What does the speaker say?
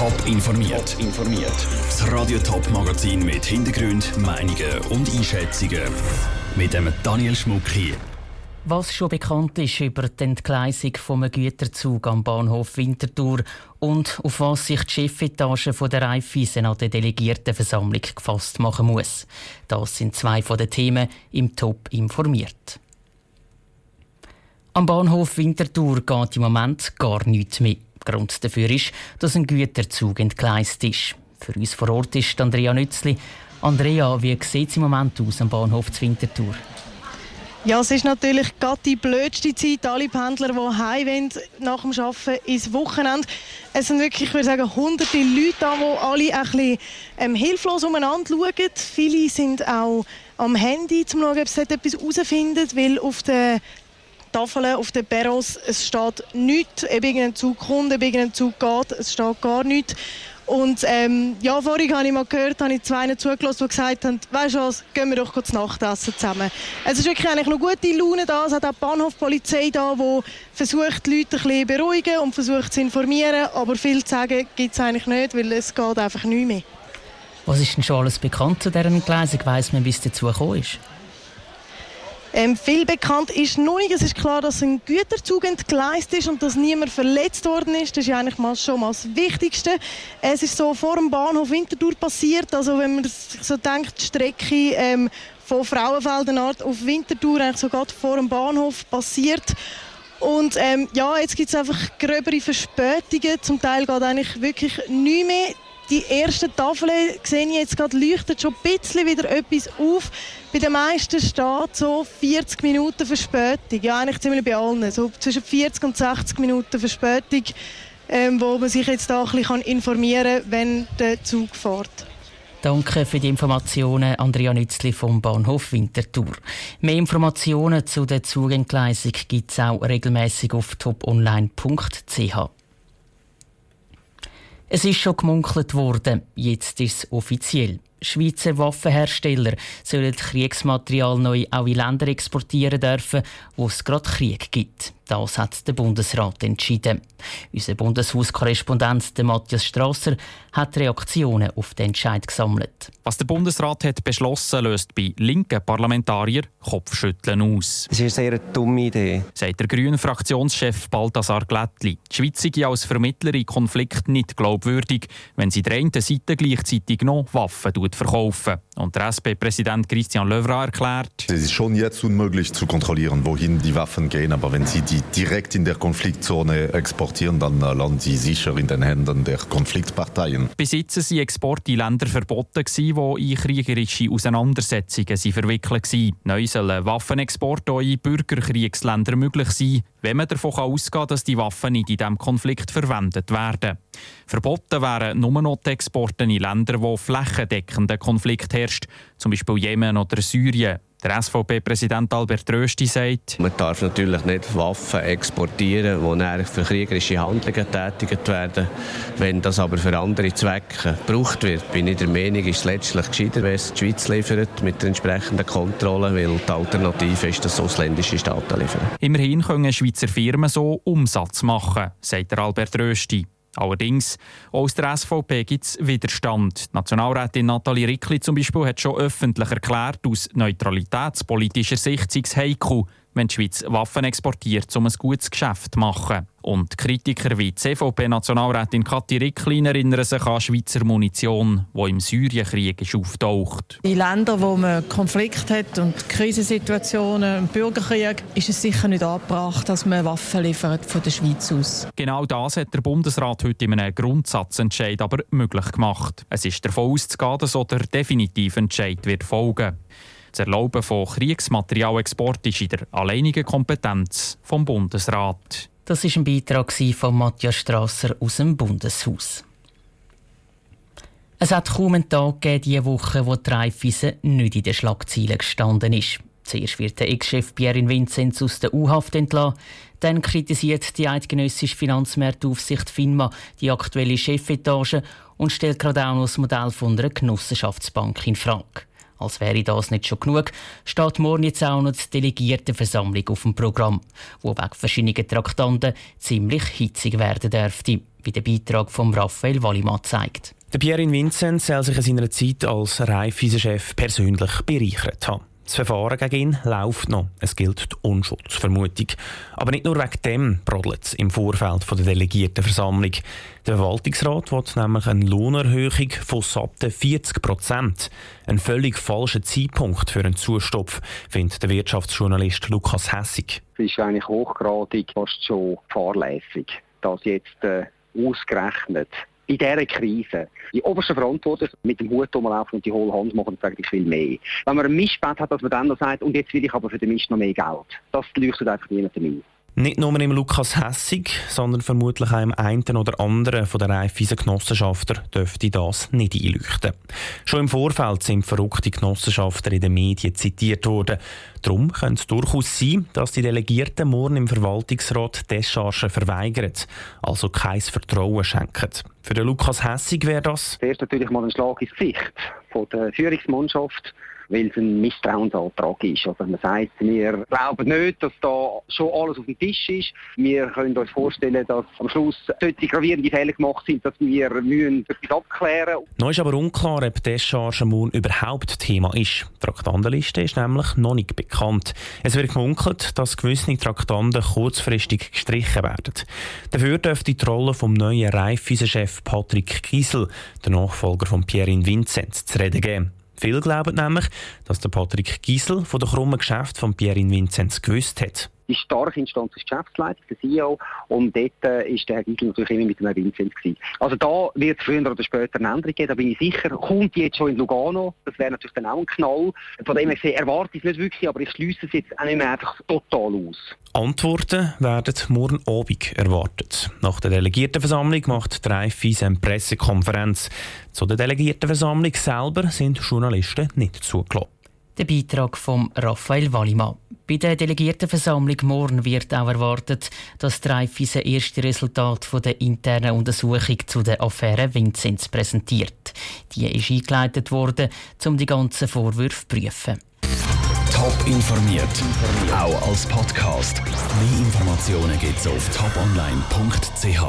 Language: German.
Top informiert. informiert. Das Radio Top Magazin mit Hintergrund, Meinungen und Einschätzungen mit dem Daniel Schmuck hier. Was schon bekannt ist über die Entgleisung vom Güterzug am Bahnhof Winterthur und auf was sich die Chefetage der Raiffeisen an der Delegiertenversammlung gefasst machen muss. Das sind zwei von den Themen im Top informiert. Am Bahnhof Winterthur geht im Moment gar nichts mehr. Grund dafür ist, dass ein Güterzug entgleist ist. Für uns vor Ort ist Andrea Nützli. Andrea, wie sieht es im Moment aus am Bahnhof Winterthur? Ja, es ist natürlich gerade die blödste Zeit. Alle Pendler, die heim nach dem Arbeiten ins Wochenende. Es sind wirklich, ich würde sagen, hunderte Leute da, die alle ein bisschen ähm, hilflos umeinander schauen. Viele sind auch am Handy, um zu schauen, ob sie etwas herausfinden, weil auf den Tafeln, auf den Perros, es steht nichts, ob irgendein Zug kommt, ob irgendein Zug geht, es steht gar nichts. Und ähm, ja, vorhin habe ich mal gehört, habe ich zwei zugelassen, die gesagt haben, weißt du was, gehen wir doch kurz Nachtessen zusammen. Es ist wirklich eigentlich noch gute Laune da. Es hat auch die Bahnhofpolizei da, die versucht, die Leute ein beruhigen und versucht zu informieren. Aber viel zu sagen gibt es eigentlich nicht, weil es geht einfach nicht mehr. Was ist denn schon alles bekannt zu dieser Entgleisung? Weiss man, wie es dazu gekommen ist? Ähm, viel bekannt ist noch. Es ist klar, dass ein Güterzug entgleist ist und dass niemand verletzt worden ist. Das ist eigentlich mal schon mal das Wichtigste. Es ist so vor dem Bahnhof Winterthur passiert. Also wenn man so denkt, die Strecke ähm, von Frauenfeldenart auf Winterthur eigentlich sogar vor dem Bahnhof passiert. Und ähm, ja, jetzt gibt es einfach gröbere Verspätungen. Zum Teil geht eigentlich wirklich nichts mehr. Die ersten Tafeln sehe ich jetzt gerade leuchtet schon ein bisschen wieder etwas auf. Bei den meisten steht so 40 Minuten Verspätung. Ja, eigentlich ziemlich bei allen. So zwischen 40 und 60 Minuten Verspätung, ähm, wo man sich jetzt da ein bisschen informieren kann, wenn der Zug fährt. Danke für die Informationen, Andrea Nützli vom Bahnhof Winterthur. Mehr Informationen zu der Zugentgleisung gibt es auch regelmäßig auf toponline.ch. Es ist schon gemunkelt worden, jetzt ist es offiziell. Schweizer Waffenhersteller sollen Kriegsmaterial neu auch in Länder exportieren dürfen, wo es gerade Krieg gibt. Das hat der Bundesrat entschieden. Unser Bundeshauskorrespondent Matthias Strasser hat Reaktionen auf den Entscheid gesammelt. Was der Bundesrat hat beschlossen, löst bei linken Parlamentariern Kopfschütteln aus. Das ist eine sehr dumme Idee, sagt der grünen Fraktionschef Balthasar Glättli. Die Schweiz sei als Vermittler in Konflikt nicht glaubwürdig, wenn sie der einen Seite gleichzeitig noch Waffen verkaufen. Und der SP-Präsident Christian Löwra erklärt, es ist schon jetzt unmöglich zu kontrollieren, wohin die Waffen gehen, aber wenn sie die direkt in der Konfliktzone exportieren, dann äh, landen sie sicher in den Händen der Konfliktparteien. Jetzt waren Exporte in Länder verboten, die in kriegerische Auseinandersetzungen verwickelt waren. Neu sollen Waffenexporte auch in Bürgerkriegsländer möglich sein, wenn man davon ausgehen kann, dass die Waffen nicht in diesem Konflikt verwendet werden. Verboten wären nur noch die Exporte in Länder, wo flächendeckender Konflikt herrscht, zum Beispiel Jemen oder Syrien. Der SVP-Präsident Albert Rösti sagt, man darf natürlich nicht Waffen exportieren, die für kriegerische Handlungen tätigt werden. Wenn das aber für andere Zwecke gebraucht wird, bin ich der Meinung, ist es letztlich gescheiter, wenn es die Schweiz liefert mit der entsprechenden Kontrolle, weil die Alternative ist, dass ausländische Staaten liefern. Immerhin können Schweizer Firmen so Umsatz machen, sagt Albert Rösti. Allerdings, auch aus der SVP gibt es Widerstand. Die Nationalrätin Nathalie Rickli zum Beispiel hat schon öffentlich erklärt, aus neutralitätspolitischer Sicht sei es heikel, wenn die Schweiz Waffen exportiert, um ein gutes Geschäft zu machen. Und Kritiker wie die CVP-Nationalrätin Kathi Ricklin erinnern sich an Schweizer Munition, die im Syrienkrieg ist auftaucht. In Ländern, wo man Konflikt hat und Krisensituationen, Bürgerkrieg, ist es sicher nicht angebracht, dass man Waffen liefert von der Schweiz aus. Genau das hat der Bundesrat heute in einem Grundsatzentscheid aber möglich gemacht. Es ist davon auszugehen, dass auch der definitive Entscheid wird folgen. Das Erlauben von Kriegsmaterialexport ist in der alleinigen Kompetenz vom Bundesrat. Das ist ein Beitrag von Matthias Strasser aus dem Bundeshaus. Es hat kaum einen Tag gegeben, diese Woche, wo die Raiffeisen nicht in den Schlagzeilen gestanden ist. Zuerst wird der Ex-Chef Pierre Vinzenz aus der U-Haft entlassen. Dann kritisiert die eidgenössische Finanzmarktaufsicht FINMA die aktuelle Chefetage und stellt gerade auch noch das Modell von einer Genossenschaftsbank in Frage. Als wäre das nicht schon genug, steht morgen jetzt auch noch die Delegiertenversammlung auf dem Programm, wo wegen verschiedener Traktanten ziemlich hitzig werden dürfte, wie der Beitrag von Raphael Wallimann zeigt. Der Pierre Vincent soll sich in seiner Zeit als Raiffeisen-Chef persönlich bereichert haben. Das Verfahren gegen ihn läuft noch. Es gilt die Unschuldsvermutung. Aber nicht nur wegen dem brodelt es im Vorfeld der Delegiertenversammlung. Der Verwaltungsrat will nämlich eine Lohnerhöhung von satten 40 Prozent. Ein völlig falscher Zeitpunkt für einen Zustopf, findet der Wirtschaftsjournalist Lukas Hessig. Es ist eigentlich hochgradig fast schon fahrlässig, dass jetzt äh, ausgerechnet in dieser Krise die obersten Verantwortlichen mit dem Hut rumlaufen und die hohle Hand machen und sagen, ich will mehr. Wenn man ein Mischbett hat, dass man dann noch sagt, und jetzt will ich aber für den Mist noch mehr Geld. Das leuchtet einfach niemandem ein. Nicht nur im Lukas Hessig, sondern vermutlich auch im einen oder anderen von der Raiffeisen Genossenschafter dürfte das nicht einleuchten. Schon im Vorfeld sind verrückte Genossenschafter in den Medien zitiert worden. Darum könnte es durchaus sein, dass die Delegierten morgen im Verwaltungsrat Deschargen verweigern, also kein Vertrauen schenken. Für den Lukas Hessig wäre das... Zuerst natürlich mal ein Schlag ins Gesicht von der Führungsmannschaft weil es ein Misstrauensantrag ist. Also man sagt, wir glauben nicht, dass da schon alles auf dem Tisch ist. Wir können uns vorstellen, dass am Schluss solche gravierende Fehler gemacht sind, dass wir müssen etwas abklären müssen. Noch ist aber unklar, ob Descharge morgen überhaupt Thema ist. Die Traktandenliste ist nämlich noch nicht bekannt. Es wird gemunkelt, dass gewisse Traktanten kurzfristig gestrichen werden. Dafür dürfte die Rolle vom neuen Raiffeisen-Chef Patrick Kiesel, der Nachfolger von Pierre Vincent, zu reden geben. Viele glauben nämlich, dass der Patrick Giesel von der krummen Geschäft von Pierre Vinzenz gewusst hat die starke Instanz ist Geschäftsleitung, der CEO, und dort äh, ist der Herr Giesel natürlich immer mit dem Vincent gewesen. Also da wird es früher oder später eine Änderung geben, da bin ich sicher. Kommt die jetzt schon in Lugano, das wäre natürlich dann auch ein Knall. Von dem her erwarte ich es nicht wirklich, aber ich schließe es jetzt auch nicht mehr einfach total aus. Antworten werden morgen Abend erwartet. Nach der Delegiertenversammlung macht die Reifeis eine Pressekonferenz. Zu der Delegiertenversammlung selber sind Journalisten nicht zugelassen. Der Beitrag von Raphael Wallimann. Bei der Delegiertenversammlung morgen wird auch erwartet, dass Dreyfus erste Resultat von der internen Untersuchung zu der Affäre Vinzenz präsentiert. Die ist eingeleitet worden, um die ganzen Vorwürfe zu prüfen. Top informiert, auch als Podcast. Mehr Informationen gibt es auf toponline.ch.